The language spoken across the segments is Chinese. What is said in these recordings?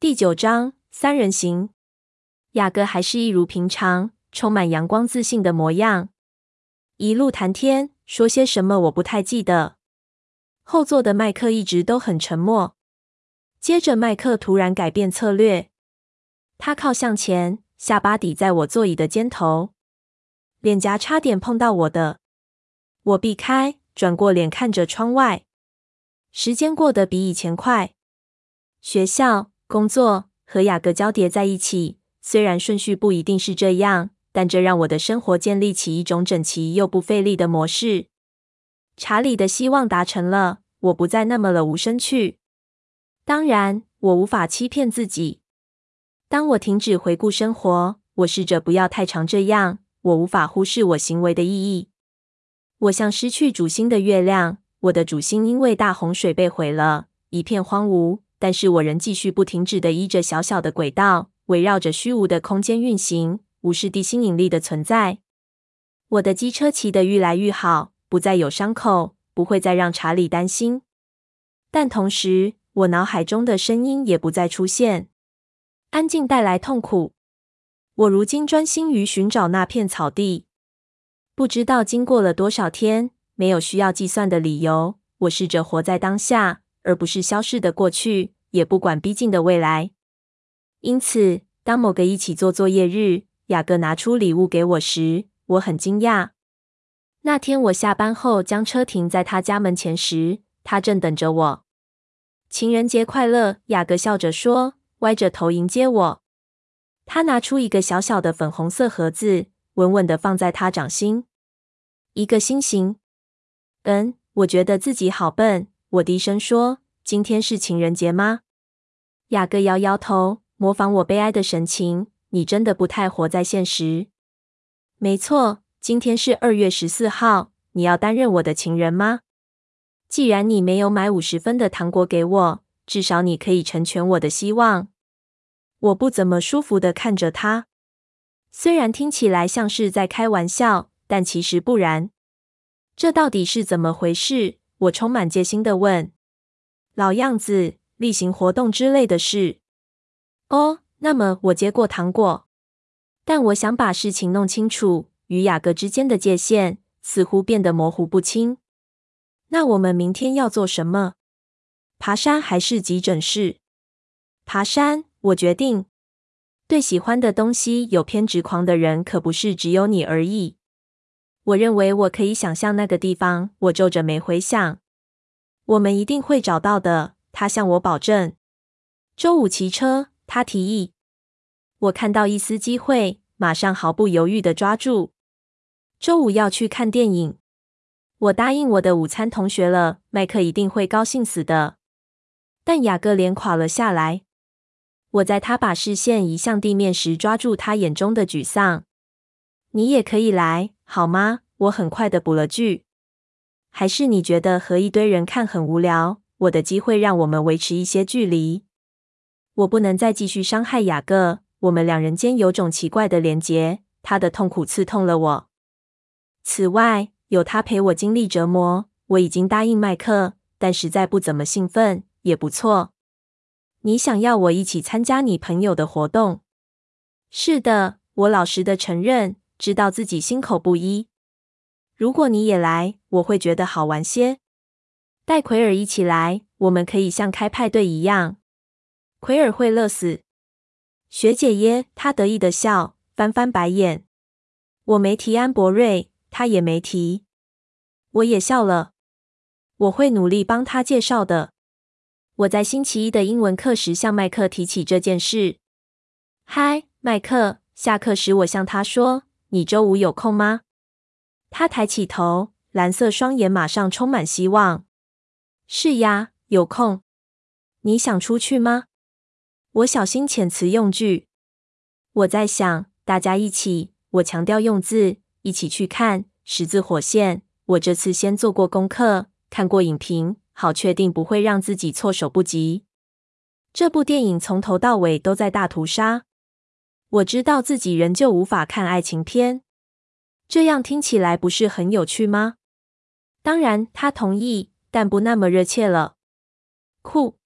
第九章三人行。雅各还是一如平常，充满阳光自信的模样。一路谈天，说些什么我不太记得。后座的麦克一直都很沉默。接着，麦克突然改变策略，他靠向前，下巴抵在我座椅的肩头，脸颊差点碰到我的。我避开，转过脸看着窗外。时间过得比以前快。学校。工作和雅各交叠在一起，虽然顺序不一定是这样，但这让我的生活建立起一种整齐又不费力的模式。查理的希望达成了，我不再那么了无生趣。当然，我无法欺骗自己。当我停止回顾生活，我试着不要太常这样。我无法忽视我行为的意义。我像失去主星的月亮，我的主星因为大洪水被毁了，一片荒芜。但是我仍继续不停止地依着小小的轨道，围绕着虚无的空间运行，无视地心引力的存在。我的机车骑得愈来愈好，不再有伤口，不会再让查理担心。但同时，我脑海中的声音也不再出现。安静带来痛苦。我如今专心于寻找那片草地。不知道经过了多少天，没有需要计算的理由，我试着活在当下。而不是消逝的过去，也不管逼近的未来。因此，当某个一起做作业日，雅各拿出礼物给我时，我很惊讶。那天我下班后将车停在他家门前时，他正等着我。情人节快乐！雅各笑着说，歪着头迎接我。他拿出一个小小的粉红色盒子，稳稳的放在他掌心。一个心形。嗯，我觉得自己好笨。我低声说：“今天是情人节吗？”雅各摇摇头，模仿我悲哀的神情。你真的不太活在现实。没错，今天是二月十四号。你要担任我的情人吗？既然你没有买五十分的糖果给我，至少你可以成全我的希望。我不怎么舒服地看着他，虽然听起来像是在开玩笑，但其实不然。这到底是怎么回事？我充满戒心地问：“老样子，例行活动之类的事。”哦，那么我接过糖果，但我想把事情弄清楚，与雅各之间的界限似乎变得模糊不清。那我们明天要做什么？爬山还是急诊室？爬山，我决定。对喜欢的东西有偏执狂的人，可不是只有你而已。我认为我可以想象那个地方。我皱着眉回想，我们一定会找到的。他向我保证。周五骑车，他提议。我看到一丝机会，马上毫不犹豫地抓住。周五要去看电影，我答应我的午餐同学了。麦克一定会高兴死的。但雅各脸垮了下来。我在他把视线移向地面时，抓住他眼中的沮丧。你也可以来。好吗？我很快的补了句。还是你觉得和一堆人看很无聊？我的机会让我们维持一些距离。我不能再继续伤害雅各。我们两人间有种奇怪的连结，他的痛苦刺痛了我。此外，有他陪我经历折磨。我已经答应麦克，但实在不怎么兴奋。也不错。你想要我一起参加你朋友的活动？是的，我老实的承认。知道自己心口不一。如果你也来，我会觉得好玩些。带奎尔一起来，我们可以像开派对一样。奎尔会乐死。学姐耶，他得意的笑，翻翻白眼。我没提安博瑞，他也没提。我也笑了。我会努力帮他介绍的。我在星期一的英文课时向麦克提起这件事。嗨，麦克。下课时我向他说。你周五有空吗？他抬起头，蓝色双眼马上充满希望。是呀，有空。你想出去吗？我小心遣词用句。我在想，大家一起。我强调用字，一起去看《十字火线》。我这次先做过功课，看过影评，好确定不会让自己措手不及。这部电影从头到尾都在大屠杀。我知道自己仍旧无法看爱情片，这样听起来不是很有趣吗？当然，他同意，但不那么热切了。酷。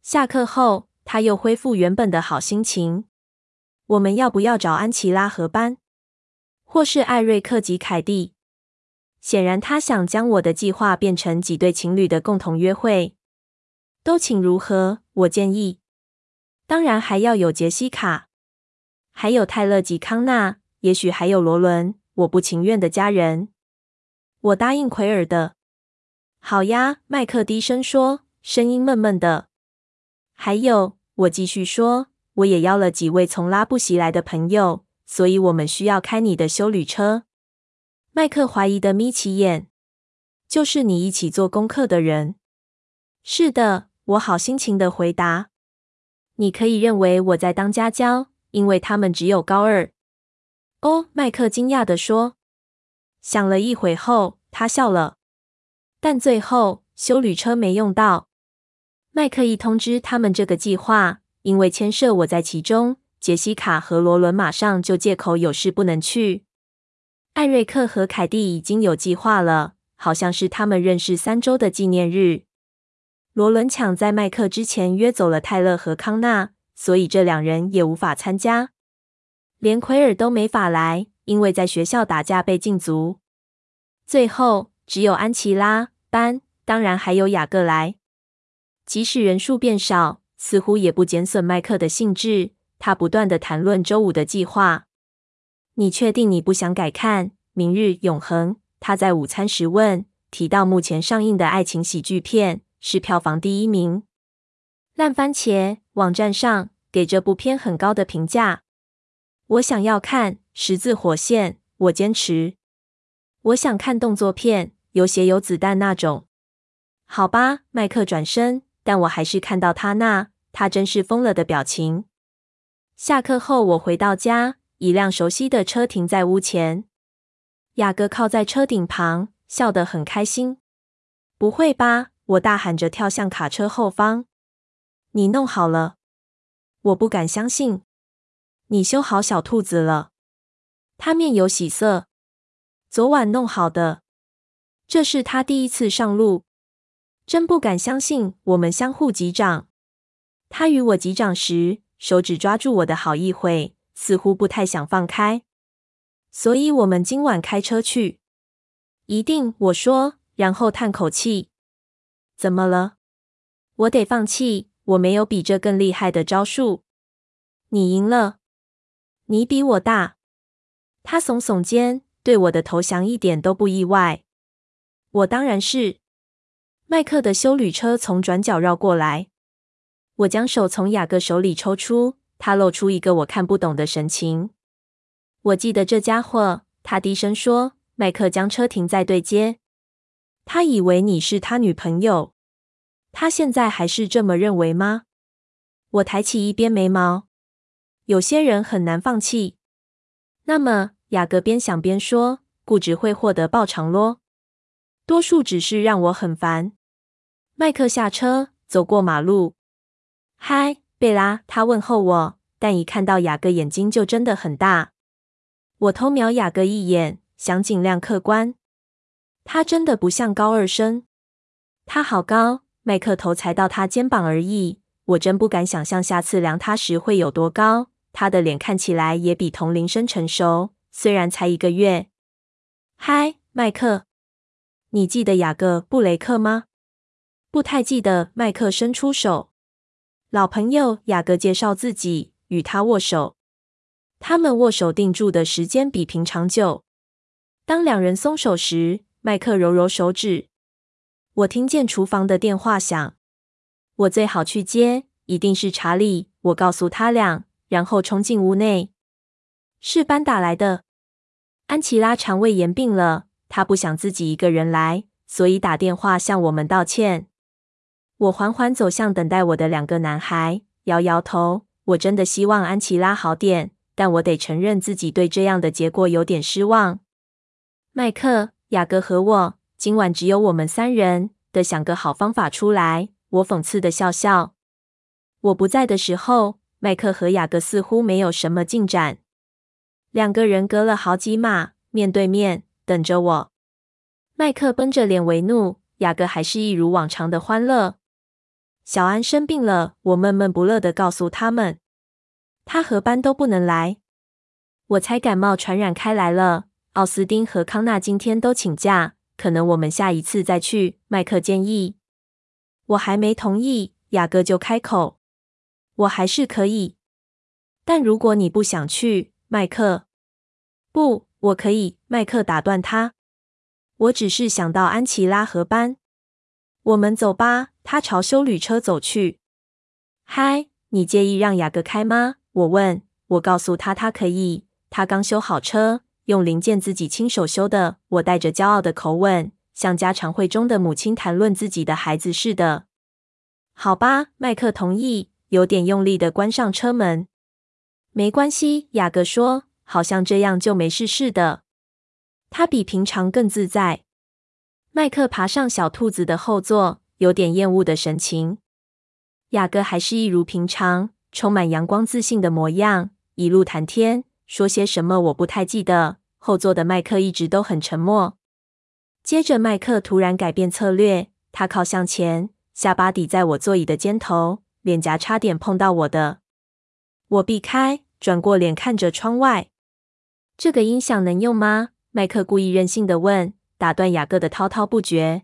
下课后，他又恢复原本的好心情。我们要不要找安琪拉合班？或是艾瑞克及凯蒂？显然，他想将我的计划变成几对情侣的共同约会。都请如何？我建议。当然还要有杰西卡，还有泰勒及康纳，也许还有罗伦。我不情愿的家人。我答应奎尔的。好呀，麦克低声说，声音闷闷的。还有，我继续说。我也邀了几位从拉布席来的朋友，所以我们需要开你的修旅车。麦克怀疑的眯起眼，就是你一起做功课的人。是的，我好心情的回答。你可以认为我在当家教，因为他们只有高二。哦，麦克惊讶地说。想了一会后，他笑了。但最后修旅车没用到。麦克一通知他们这个计划。因为牵涉我在其中，杰西卡和罗伦马上就借口有事不能去。艾瑞克和凯蒂已经有计划了，好像是他们认识三周的纪念日。罗伦抢在麦克之前约走了泰勒和康纳，所以这两人也无法参加。连奎尔都没法来，因为在学校打架被禁足。最后只有安琪拉、班，当然还有雅各来。即使人数变少。似乎也不减损麦克的兴致。他不断地谈论周五的计划。你确定你不想改看《明日永恒》？他在午餐时问。提到目前上映的爱情喜剧片是票房第一名。烂番茄网站上给这部片很高的评价。我想要看《十字火线》。我坚持。我想看动作片，有血有子弹那种。好吧，麦克转身。但我还是看到他那他真是疯了的表情。下课后，我回到家，一辆熟悉的车停在屋前。雅各靠在车顶旁，笑得很开心。不会吧？我大喊着跳向卡车后方。你弄好了？我不敢相信。你修好小兔子了？他面有喜色。昨晚弄好的。这是他第一次上路。真不敢相信，我们相互击掌。他与我击掌时，手指抓住我的好一会，似乎不太想放开。所以，我们今晚开车去。一定，我说，然后叹口气。怎么了？我得放弃，我没有比这更厉害的招数。你赢了。你比我大。他耸耸肩，对我的投降一点都不意外。我当然是。麦克的修旅车从转角绕过来，我将手从雅各手里抽出，他露出一个我看不懂的神情。我记得这家伙，他低声说。麦克将车停在对街，他以为你是他女朋友，他现在还是这么认为吗？我抬起一边眉毛。有些人很难放弃。那么，雅各边想边说，固执会获得报偿咯。多数只是让我很烦。麦克下车，走过马路。嗨，贝拉，他问候我，但一看到雅各，眼睛就真的很大。我偷瞄雅各一眼，想尽量客观。他真的不像高二生。他好高，麦克头才到他肩膀而已。我真不敢想象下次量他时会有多高。他的脸看起来也比同龄生成熟，虽然才一个月。嗨，麦克，你记得雅各布雷克吗？不太记得，麦克伸出手。老朋友雅各介绍自己，与他握手。他们握手定住的时间比平常久。当两人松手时，麦克揉揉手指。我听见厨房的电话响，我最好去接，一定是查理。我告诉他俩，然后冲进屋内。是班打来的。安琪拉肠胃炎病了，她不想自己一个人来，所以打电话向我们道歉。我缓缓走向等待我的两个男孩，摇摇头。我真的希望安琪拉好点，但我得承认自己对这样的结果有点失望。麦克、雅各和我，今晚只有我们三人，得想个好方法出来。我讽刺的笑笑。我不在的时候，麦克和雅各似乎没有什么进展。两个人隔了好几码，面对面等着我。麦克绷着脸为怒，雅各还是一如往常的欢乐。小安生病了。我闷闷不乐地告诉他们，他和班都不能来。我猜感冒传染开来了。奥斯丁和康纳今天都请假，可能我们下一次再去。麦克建议。我还没同意，雅各就开口：“我还是可以，但如果你不想去，麦克。”“不，我可以。”麦克打断他。“我只是想到安琪拉和班。”“我们走吧。”他朝修旅车走去。“嗨，你介意让雅各开吗？”我问。我告诉他他可以。他刚修好车，用零件自己亲手修的。我带着骄傲的口吻。像家常会中的母亲谈论自己的孩子似的。好吧，麦克同意，有点用力的关上车门。没关系，雅各说，好像这样就没事似的。他比平常更自在。麦克爬上小兔子的后座，有点厌恶的神情。雅各还是一如平常，充满阳光自信的模样，一路谈天，说些什么我不太记得。后座的麦克一直都很沉默。接着，麦克突然改变策略，他靠向前，下巴抵在我座椅的肩头，脸颊差点碰到我的。我避开，转过脸看着窗外。这个音响能用吗？麦克故意任性的问，打断雅各的滔滔不绝。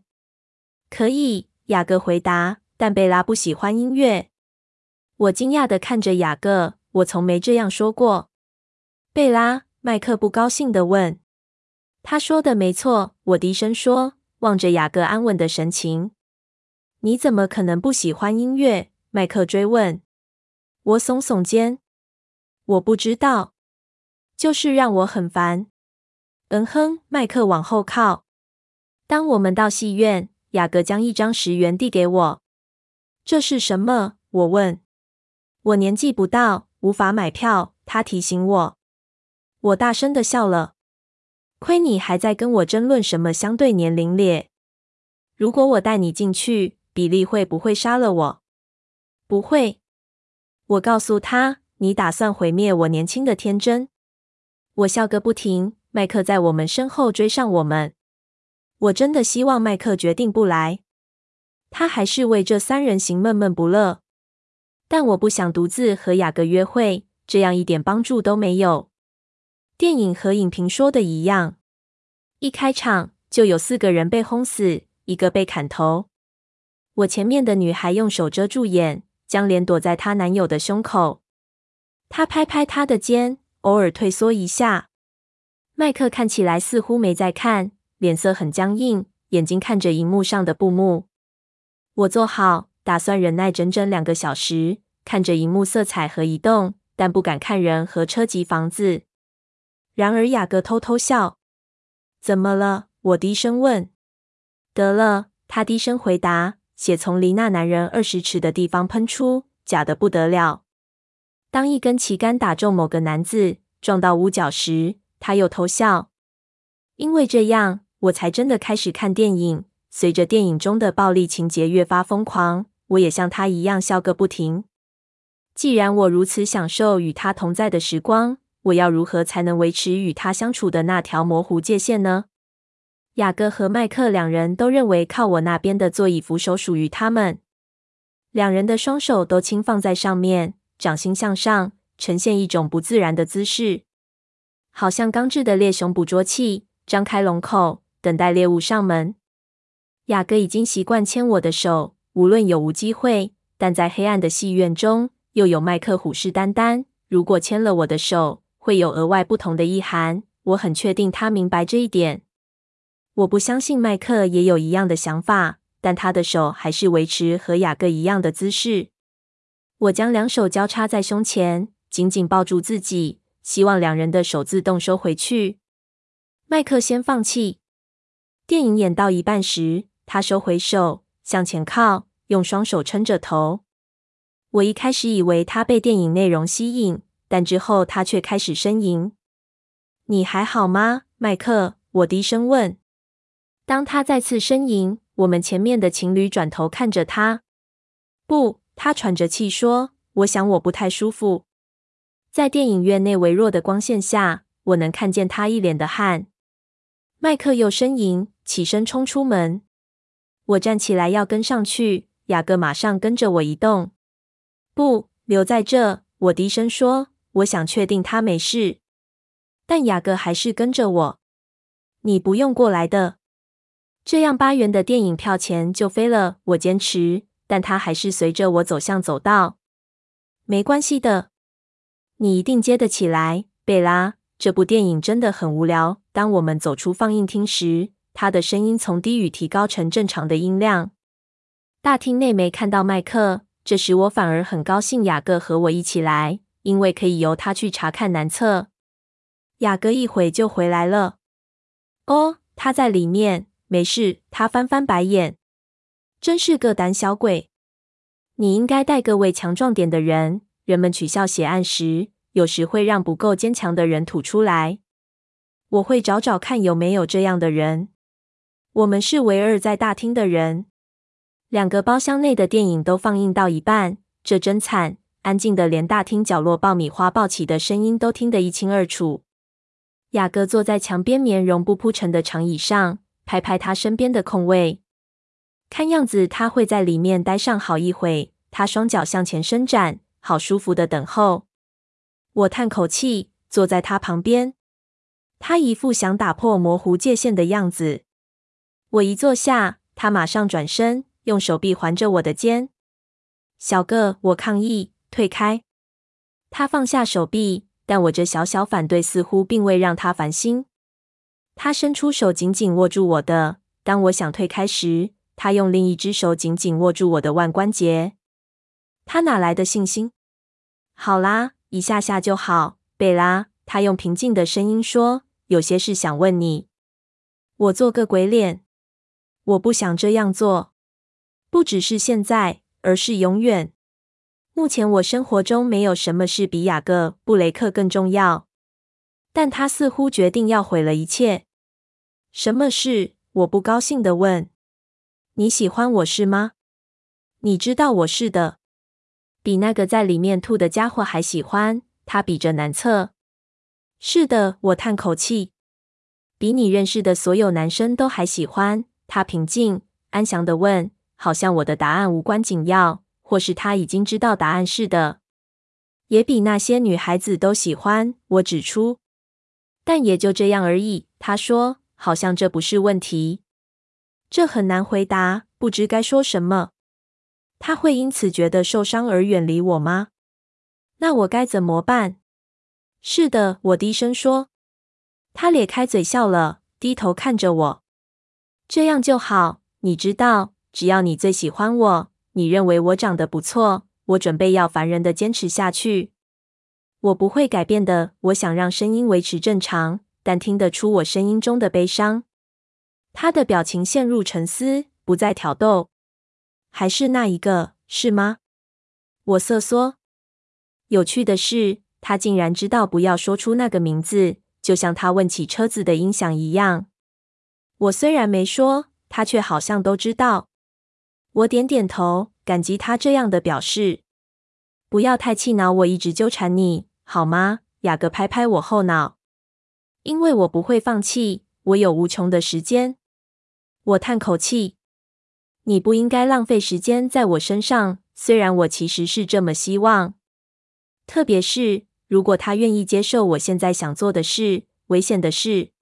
可以，雅各回答，但贝拉不喜欢音乐。我惊讶的看着雅各，我从没这样说过。贝拉，麦克不高兴的问。他说的没错，我低声说，望着雅各安稳的神情。你怎么可能不喜欢音乐？麦克追问。我耸耸肩，我不知道，就是让我很烦。嗯哼，麦克往后靠。当我们到戏院，雅各将一张十元递给我。这是什么？我问。我年纪不到，无法买票。他提醒我。我大声的笑了。亏你还在跟我争论什么相对年龄咧？如果我带你进去，比利会不会杀了我？不会。我告诉他，你打算毁灭我年轻的天真。我笑个不停。麦克在我们身后追上我们。我真的希望麦克决定不来。他还是为这三人行闷闷不乐。但我不想独自和雅各约会，这样一点帮助都没有。电影和影评说的一样，一开场就有四个人被轰死，一个被砍头。我前面的女孩用手遮住眼，将脸躲在她男友的胸口。她拍拍他的肩，偶尔退缩一下。麦克看起来似乎没在看，脸色很僵硬，眼睛看着荧幕上的布幕。我坐好，打算忍耐整整两个小时，看着荧幕色彩和移动，但不敢看人和车及房子。然而，雅各偷偷笑。怎么了？我低声问。得了，他低声回答。血从离那男人二十尺的地方喷出，假的不得了。当一根旗杆打中某个男子，撞到屋角时，他又偷笑。因为这样，我才真的开始看电影。随着电影中的暴力情节越发疯狂，我也像他一样笑个不停。既然我如此享受与他同在的时光，我要如何才能维持与他相处的那条模糊界限呢？雅各和麦克两人都认为靠我那边的座椅扶手属于他们。两人的双手都轻放在上面，掌心向上，呈现一种不自然的姿势，好像钢制的猎熊捕捉器，张开龙口，等待猎物上门。雅各已经习惯牵我的手，无论有无机会，但在黑暗的戏院中，又有麦克虎视眈眈。如果牵了我的手，会有额外不同的意涵，我很确定他明白这一点。我不相信麦克也有一样的想法，但他的手还是维持和雅各一样的姿势。我将两手交叉在胸前，紧紧抱住自己，希望两人的手自动收回去。麦克先放弃。电影演到一半时，他收回手，向前靠，用双手撑着头。我一开始以为他被电影内容吸引。但之后，他却开始呻吟。“你还好吗，麦克？”我低声问。当他再次呻吟，我们前面的情侣转头看着他。“不。”他喘着气说，“我想我不太舒服。”在电影院内微弱的光线下，我能看见他一脸的汗。麦克又呻吟，起身冲出门。我站起来要跟上去，雅各马上跟着我移动。不，留在这。我低声说：“我想确定他没事。”但雅各还是跟着我。你不用过来的。这样八元的电影票钱就飞了。我坚持，但他还是随着我走向走道。没关系的，你一定接得起来，贝拉。这部电影真的很无聊。当我们走出放映厅时，他的声音从低语提高成正常的音量。大厅内没看到麦克。这时我反而很高兴，雅各和我一起来，因为可以由他去查看男厕。雅各一会就回来了。哦，他在里面，没事。他翻翻白眼，真是个胆小鬼。你应该带个位强壮点的人。人们取笑血案时，有时会让不够坚强的人吐出来。我会找找看有没有这样的人。我们是唯二在大厅的人。两个包厢内的电影都放映到一半，这真惨，安静的连大厅角落爆米花爆起的声音都听得一清二楚。雅各坐在墙边棉绒布铺成的长椅上，拍拍他身边的空位，看样子他会在里面待上好一会。他双脚向前伸展，好舒服的等候。我叹口气，坐在他旁边，他一副想打破模糊界限的样子。我一坐下，他马上转身。用手臂环着我的肩，小个，我抗议，退开。他放下手臂，但我这小小反对似乎并未让他烦心。他伸出手，紧紧握住我的。当我想退开时，他用另一只手紧紧握住我的腕关节。他哪来的信心？好啦，一下下就好，贝拉。他用平静的声音说：“有些事想问你。”我做个鬼脸。我不想这样做。不只是现在，而是永远。目前我生活中没有什么事比雅各·布雷克更重要，但他似乎决定要毁了一切。什么事？我不高兴的问。你喜欢我是吗？你知道我是的，比那个在里面吐的家伙还喜欢。他比着男厕。是的，我叹口气。比你认识的所有男生都还喜欢。他平静安详的问。好像我的答案无关紧要，或是他已经知道答案似的。也比那些女孩子都喜欢。我指出，但也就这样而已。他说，好像这不是问题。这很难回答，不知该说什么。他会因此觉得受伤而远离我吗？那我该怎么办？是的，我低声说。他咧开嘴笑了，低头看着我。这样就好，你知道。只要你最喜欢我，你认为我长得不错，我准备要烦人的坚持下去。我不会改变的。我想让声音维持正常，但听得出我声音中的悲伤。他的表情陷入沉思，不再挑逗。还是那一个，是吗？我瑟缩。有趣的是，他竟然知道不要说出那个名字，就像他问起车子的音响一样。我虽然没说，他却好像都知道。我点点头，感激他这样的表示。不要太气恼，我一直纠缠你，好吗？雅各拍拍我后脑，因为我不会放弃，我有无穷的时间。我叹口气，你不应该浪费时间在我身上，虽然我其实是这么希望。特别是如果他愿意接受我现在想做的事，危险的事，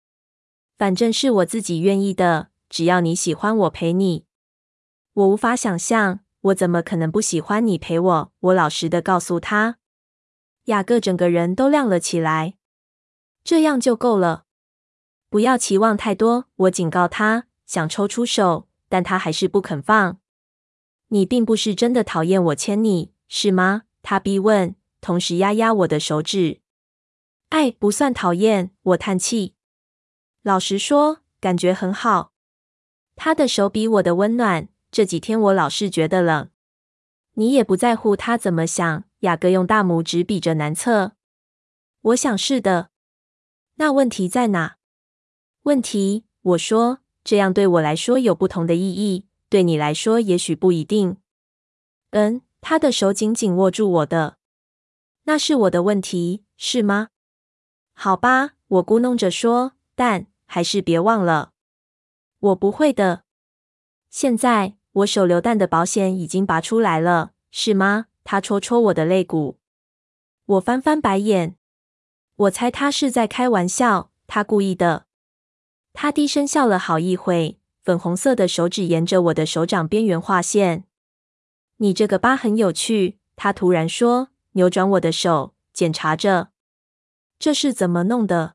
反正是我自己愿意的。只要你喜欢我陪你。我无法想象，我怎么可能不喜欢你陪我？我老实的告诉他。雅各整个人都亮了起来。这样就够了，不要期望太多。我警告他，想抽出手，但他还是不肯放。你并不是真的讨厌我牵你，是吗？他逼问，同时压压我的手指。爱不算讨厌，我叹气。老实说，感觉很好。他的手比我的温暖。这几天我老是觉得冷，你也不在乎他怎么想。雅各用大拇指比着男厕，我想是的。那问题在哪？问题，我说，这样对我来说有不同的意义，对你来说也许不一定。嗯，他的手紧紧握住我的，那是我的问题，是吗？好吧，我咕哝着说，但还是别忘了，我不会的。现在。我手榴弹的保险已经拔出来了，是吗？他戳戳我的肋骨。我翻翻白眼。我猜他是在开玩笑，他故意的。他低声笑了好一会，粉红色的手指沿着我的手掌边缘画线。你这个疤很有趣，他突然说，扭转我的手，检查着。这是怎么弄的？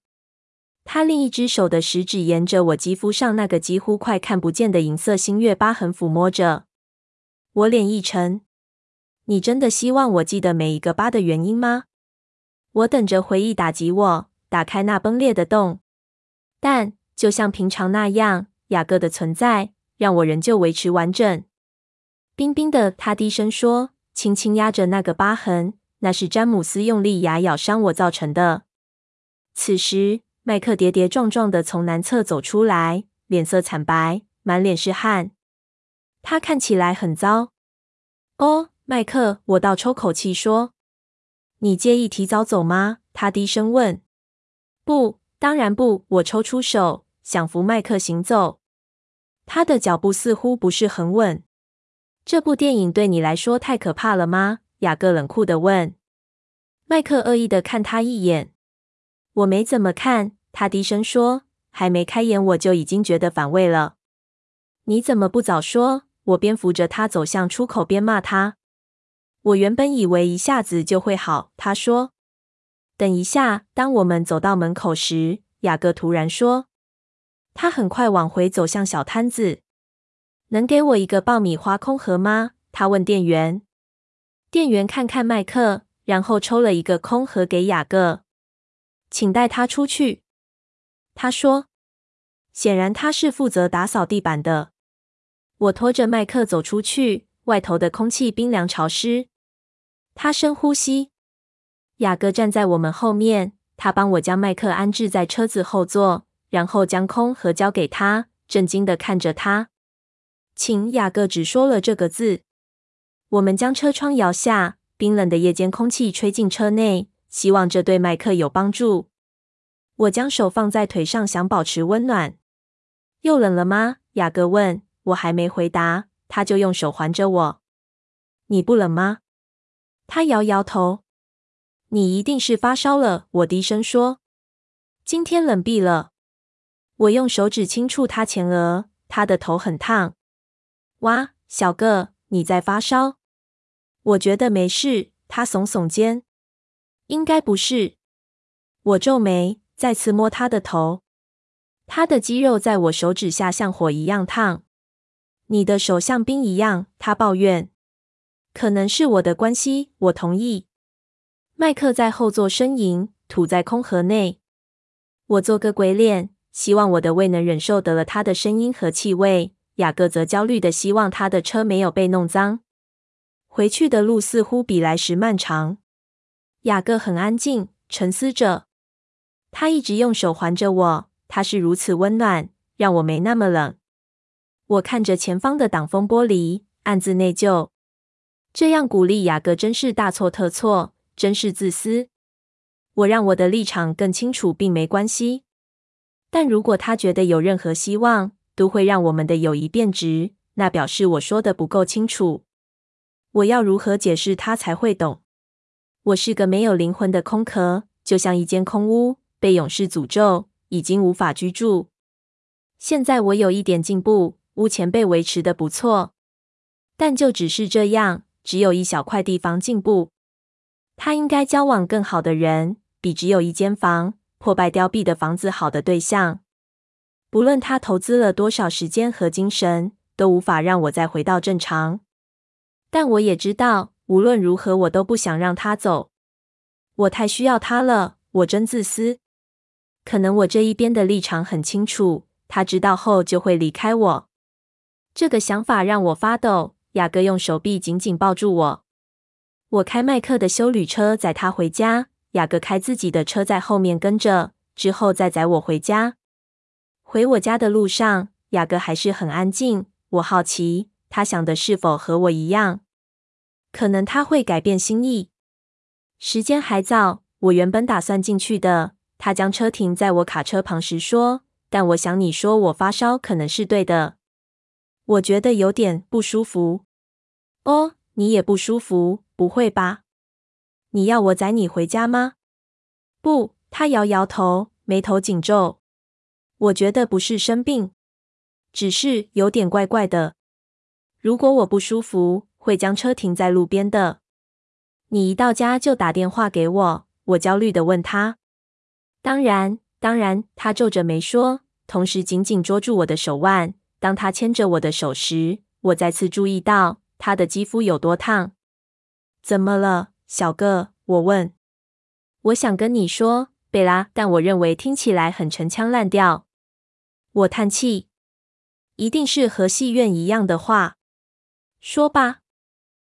他另一只手的食指沿着我肌肤上那个几乎快看不见的银色星月疤痕抚摸着。我脸一沉。你真的希望我记得每一个疤的原因吗？我等着回忆打击我，打开那崩裂的洞。但就像平常那样，雅各的存在让我仍旧维持完整。冰冰的，他低声说，轻轻压着那个疤痕，那是詹姆斯用力牙咬伤我造成的。此时。麦克跌跌撞撞的从南侧走出来，脸色惨白，满脸是汗。他看起来很糟。哦，麦克，我倒抽口气说：“你介意提早走吗？”他低声问。“不，当然不。”我抽出手，想扶麦克行走。他的脚步似乎不是很稳。这部电影对你来说太可怕了吗？雅各冷酷的问。麦克恶意的看他一眼。我没怎么看。他低声说：“还没开演，我就已经觉得反胃了。你怎么不早说？”我边扶着他走向出口边骂他。我原本以为一下子就会好。他说：“等一下。”当我们走到门口时，雅各突然说：“他很快往回走向小摊子。能给我一个爆米花空盒吗？”他问店员。店员看看麦克，然后抽了一个空盒给雅各，请带他出去。他说：“显然他是负责打扫地板的。”我拖着麦克走出去，外头的空气冰凉潮湿。他深呼吸。雅各站在我们后面，他帮我将麦克安置在车子后座，然后将空盒交给他，震惊的看着他。请，雅各只说了这个字。我们将车窗摇下，冰冷的夜间空气吹进车内，希望这对麦克有帮助。我将手放在腿上，想保持温暖。又冷了吗？雅各问。我还没回答，他就用手环着我。你不冷吗？他摇摇头。你一定是发烧了，我低声说。今天冷毙了。我用手指轻触他前额，他的头很烫。哇，小个，你在发烧？我觉得没事。他耸耸肩。应该不是。我皱眉。再次摸他的头，他的肌肉在我手指下像火一样烫。你的手像冰一样，他抱怨。可能是我的关系，我同意。麦克在后座呻吟，吐在空盒内。我做个鬼脸，希望我的胃能忍受得了他的声音和气味。雅各则焦虑的希望他的车没有被弄脏。回去的路似乎比来时漫长。雅各很安静，沉思着。他一直用手环着我，他是如此温暖，让我没那么冷。我看着前方的挡风玻璃，暗自内疚。这样鼓励雅各真是大错特错，真是自私。我让我的立场更清楚，并没关系。但如果他觉得有任何希望，都会让我们的友谊变质，那表示我说的不够清楚。我要如何解释他才会懂？我是个没有灵魂的空壳，就像一间空屋。被勇士诅咒，已经无法居住。现在我有一点进步，屋前被维持的不错，但就只是这样，只有一小块地方进步。他应该交往更好的人，比只有一间房、破败凋敝的房子好的对象。不论他投资了多少时间和精神，都无法让我再回到正常。但我也知道，无论如何，我都不想让他走。我太需要他了，我真自私。可能我这一边的立场很清楚，他知道后就会离开我。这个想法让我发抖。雅各用手臂紧紧抱住我。我开麦克的修旅车载他回家，雅各开自己的车在后面跟着，之后再载我回家。回我家的路上，雅各还是很安静。我好奇他想的是否和我一样？可能他会改变心意。时间还早，我原本打算进去的。他将车停在我卡车旁时说：“但我想你说我发烧可能是对的。”我觉得有点不舒服。哦，你也不舒服？不会吧？你要我载你回家吗？不，他摇摇头，眉头紧皱。我觉得不是生病，只是有点怪怪的。如果我不舒服，会将车停在路边的。你一到家就打电话给我。我焦虑地问他。当然，当然。他皱着眉说，同时紧紧捉住我的手腕。当他牵着我的手时，我再次注意到他的肌肤有多烫。怎么了，小个？我问。我想跟你说，贝拉，但我认为听起来很陈腔滥调。我叹气。一定是和戏院一样的话。说吧，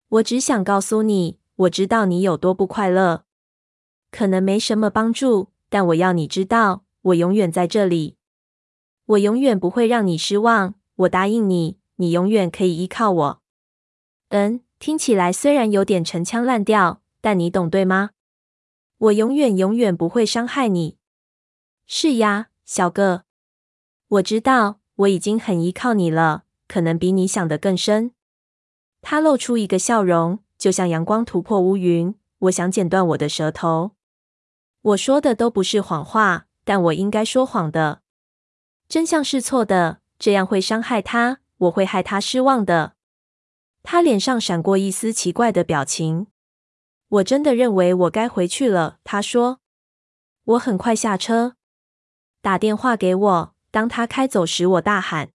我只想告诉你，我知道你有多不快乐。可能没什么帮助，但我要你知道，我永远在这里。我永远不会让你失望。我答应你，你永远可以依靠我。嗯，听起来虽然有点陈腔滥调，但你懂对吗？我永远永远不会伤害你。是呀，小个，我知道，我已经很依靠你了，可能比你想的更深。他露出一个笑容，就像阳光突破乌云。我想剪断我的舌头。我说的都不是谎话，但我应该说谎的。真相是错的，这样会伤害他，我会害他失望的。他脸上闪过一丝奇怪的表情。我真的认为我该回去了，他说。我很快下车，打电话给我。当他开走时，我大喊。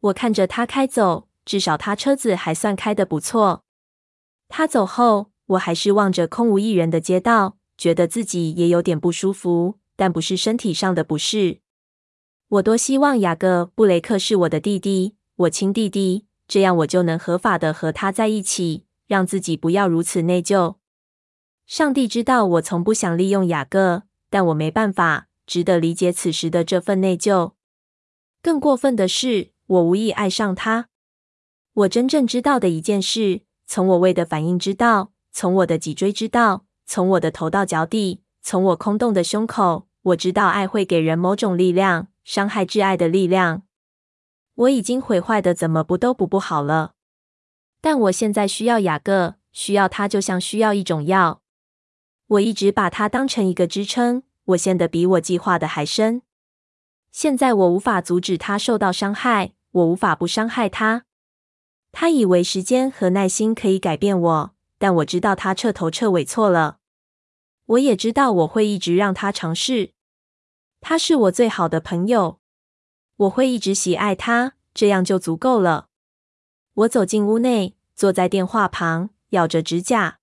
我看着他开走。至少他车子还算开得不错。他走后，我还是望着空无一人的街道，觉得自己也有点不舒服，但不是身体上的不适。我多希望雅各布雷克是我的弟弟，我亲弟弟，这样我就能合法的和他在一起，让自己不要如此内疚。上帝知道我从不想利用雅各，但我没办法，值得理解此时的这份内疚。更过分的是，我无意爱上他。我真正知道的一件事，从我胃的反应知道，从我的脊椎知道，从我的头到脚底，从我空洞的胸口，我知道爱会给人某种力量，伤害挚爱的力量。我已经毁坏的怎么补都补不好了，但我现在需要雅各，需要他就像需要一种药。我一直把它当成一个支撑，我陷得比我计划的还深。现在我无法阻止他受到伤害，我无法不伤害他。他以为时间和耐心可以改变我，但我知道他彻头彻尾错了。我也知道我会一直让他尝试。他是我最好的朋友，我会一直喜爱他，这样就足够了。我走进屋内，坐在电话旁，咬着指甲。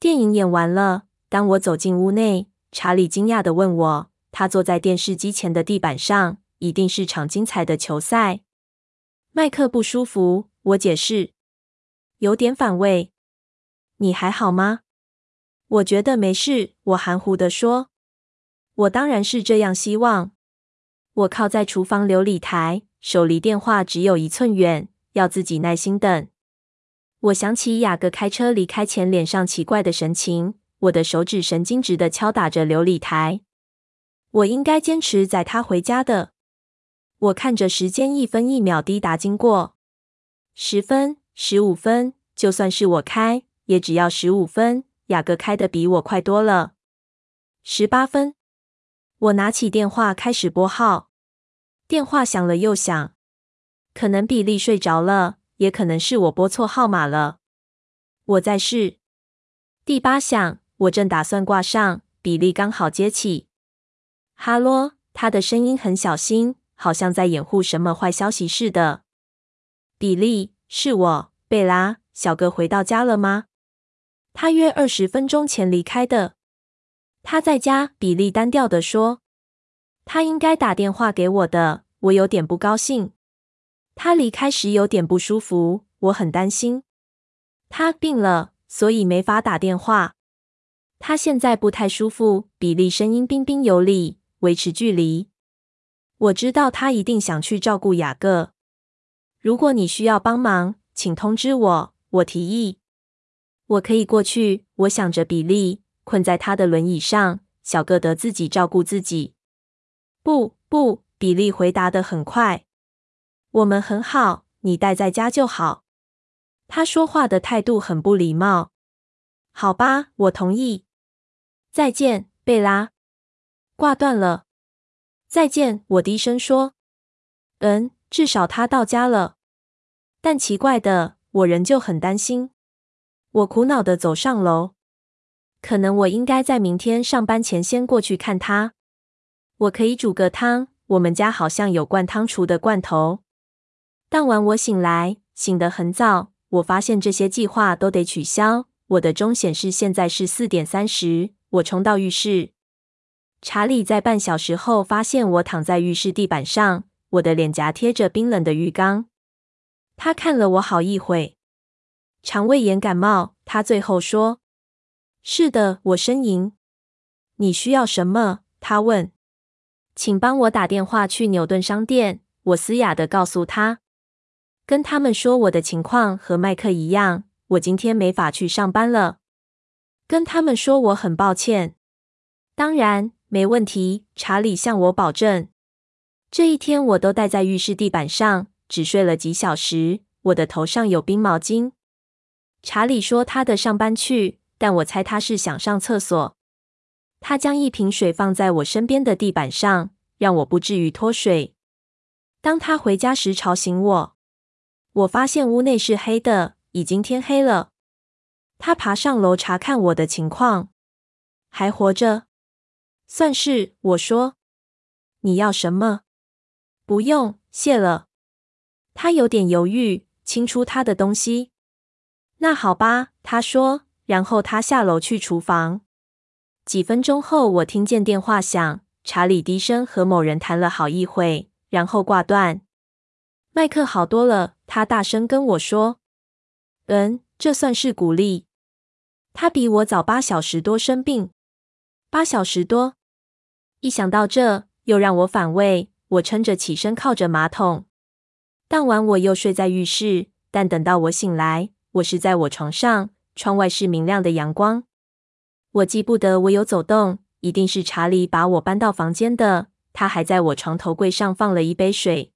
电影演完了。当我走进屋内，查理惊讶地问我：“他坐在电视机前的地板上，一定是场精彩的球赛。”麦克不舒服。我解释，有点反胃。你还好吗？我觉得没事。我含糊地说。我当然是这样希望。我靠在厨房琉璃台，手离电话只有一寸远，要自己耐心等。我想起雅各开车离开前脸上奇怪的神情，我的手指神经质地敲打着琉璃台。我应该坚持载他回家的。我看着时间一分一秒滴答经过。十分，十五分，就算是我开，也只要十五分。雅各开的比我快多了。十八分，我拿起电话开始拨号。电话响了又响，可能比利睡着了，也可能是我拨错号码了。我在试。第八响，我正打算挂上，比利刚好接起。哈喽，他的声音很小心，好像在掩护什么坏消息似的。比利，是我，贝拉。小哥回到家了吗？他约二十分钟前离开的。他在家。比利单调地说：“他应该打电话给我的。”我有点不高兴。他离开时有点不舒服，我很担心。他病了，所以没法打电话。他现在不太舒服。比利声音彬彬有礼，维持距离。我知道他一定想去照顾雅各。如果你需要帮忙，请通知我。我提议，我可以过去。我想着比利困在他的轮椅上，小个得自己照顾自己。不，不，比利回答的很快。我们很好，你待在家就好。”他说话的态度很不礼貌。好吧，我同意。再见，贝拉。挂断了。再见，我低声说。嗯，至少他到家了。但奇怪的，我仍旧很担心。我苦恼地走上楼。可能我应该在明天上班前先过去看他。我可以煮个汤，我们家好像有灌汤厨的罐头。当晚我醒来，醒得很早。我发现这些计划都得取消。我的钟显示现在是四点三十。我冲到浴室。查理在半小时后发现我躺在浴室地板上，我的脸颊贴着冰冷的浴缸。他看了我好一会。肠胃炎感冒，他最后说。是的，我呻吟。你需要什么？他问。请帮我打电话去牛顿商店。我嘶哑地告诉他。跟他们说我的情况和麦克一样，我今天没法去上班了。跟他们说我很抱歉。当然，没问题。查理向我保证。这一天我都待在浴室地板上，只睡了几小时。我的头上有冰毛巾。查理说他的上班去，但我猜他是想上厕所。他将一瓶水放在我身边的地板上，让我不至于脱水。当他回家时吵醒我。我发现屋内是黑的，已经天黑了。他爬上楼查看我的情况，还活着，算是。我说：“你要什么？”不用，谢了。他有点犹豫，清出他的东西。那好吧，他说。然后他下楼去厨房。几分钟后，我听见电话响，查理低声和某人谈了好一会，然后挂断。麦克好多了，他大声跟我说：“嗯，这算是鼓励。”他比我早八小时多生病，八小时多。一想到这，又让我反胃。我撑着起身，靠着马桶。当晚我又睡在浴室，但等到我醒来，我是在我床上，窗外是明亮的阳光。我记不得我有走动，一定是查理把我搬到房间的。他还在我床头柜上放了一杯水。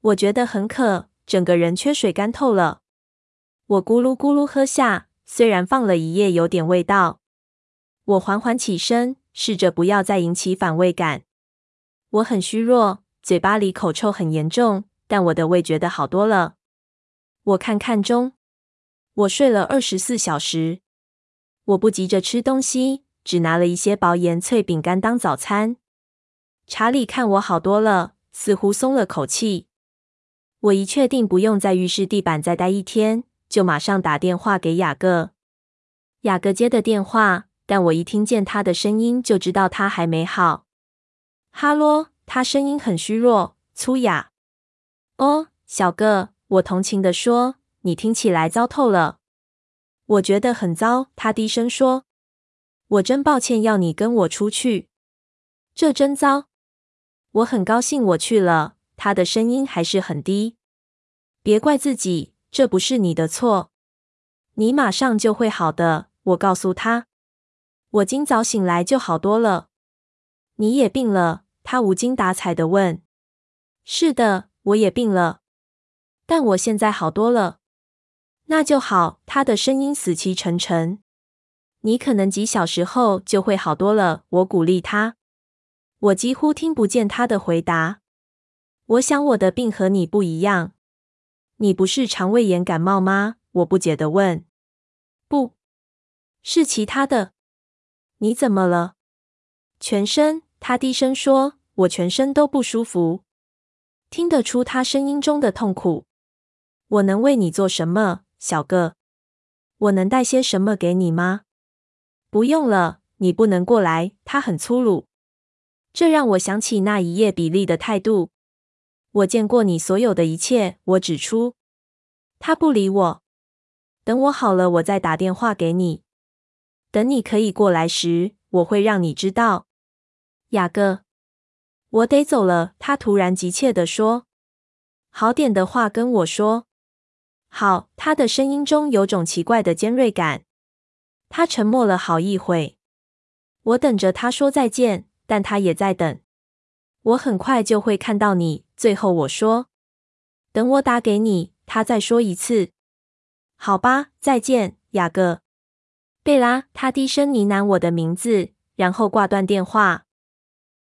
我觉得很渴，整个人缺水干透了。我咕噜咕噜喝下，虽然放了一夜，有点味道。我缓缓起身，试着不要再引起反胃感。我很虚弱，嘴巴里口臭很严重，但我的胃觉得好多了。我看看钟，我睡了二十四小时。我不急着吃东西，只拿了一些薄盐脆饼干当早餐。查理看我好多了，似乎松了口气。我一确定不用在浴室地板再待一天，就马上打电话给雅各。雅各接的电话，但我一听见他的声音就知道他还没好。哈喽，他声音很虚弱、粗哑。哦，小哥，我同情地说，你听起来糟透了。我觉得很糟，他低声说。我真抱歉要你跟我出去，这真糟。我很高兴我去了。他的声音还是很低。别怪自己，这不是你的错。你马上就会好的，我告诉他。我今早醒来就好多了。你也病了？他无精打采地问。是的，我也病了，但我现在好多了。那就好。他的声音死气沉沉。你可能几小时后就会好多了，我鼓励他。我几乎听不见他的回答。我想我的病和你不一样。你不是肠胃炎感冒吗？我不解的问。不，是其他的。你怎么了？全身。他低声说：“我全身都不舒服。”听得出他声音中的痛苦。我能为你做什么，小个？我能带些什么给你吗？不用了，你不能过来。他很粗鲁，这让我想起那一夜比利的态度。我见过你所有的一切，我指出。他不理我。等我好了，我再打电话给你。等你可以过来时，我会让你知道。雅各，我得走了。他突然急切地说：“好点的话跟我说。”好。他的声音中有种奇怪的尖锐感。他沉默了好一会。我等着他说再见，但他也在等。我很快就会看到你。最后我说：“等我打给你。”他再说一次。“好吧，再见，雅各。”贝拉，他低声呢喃我的名字，然后挂断电话。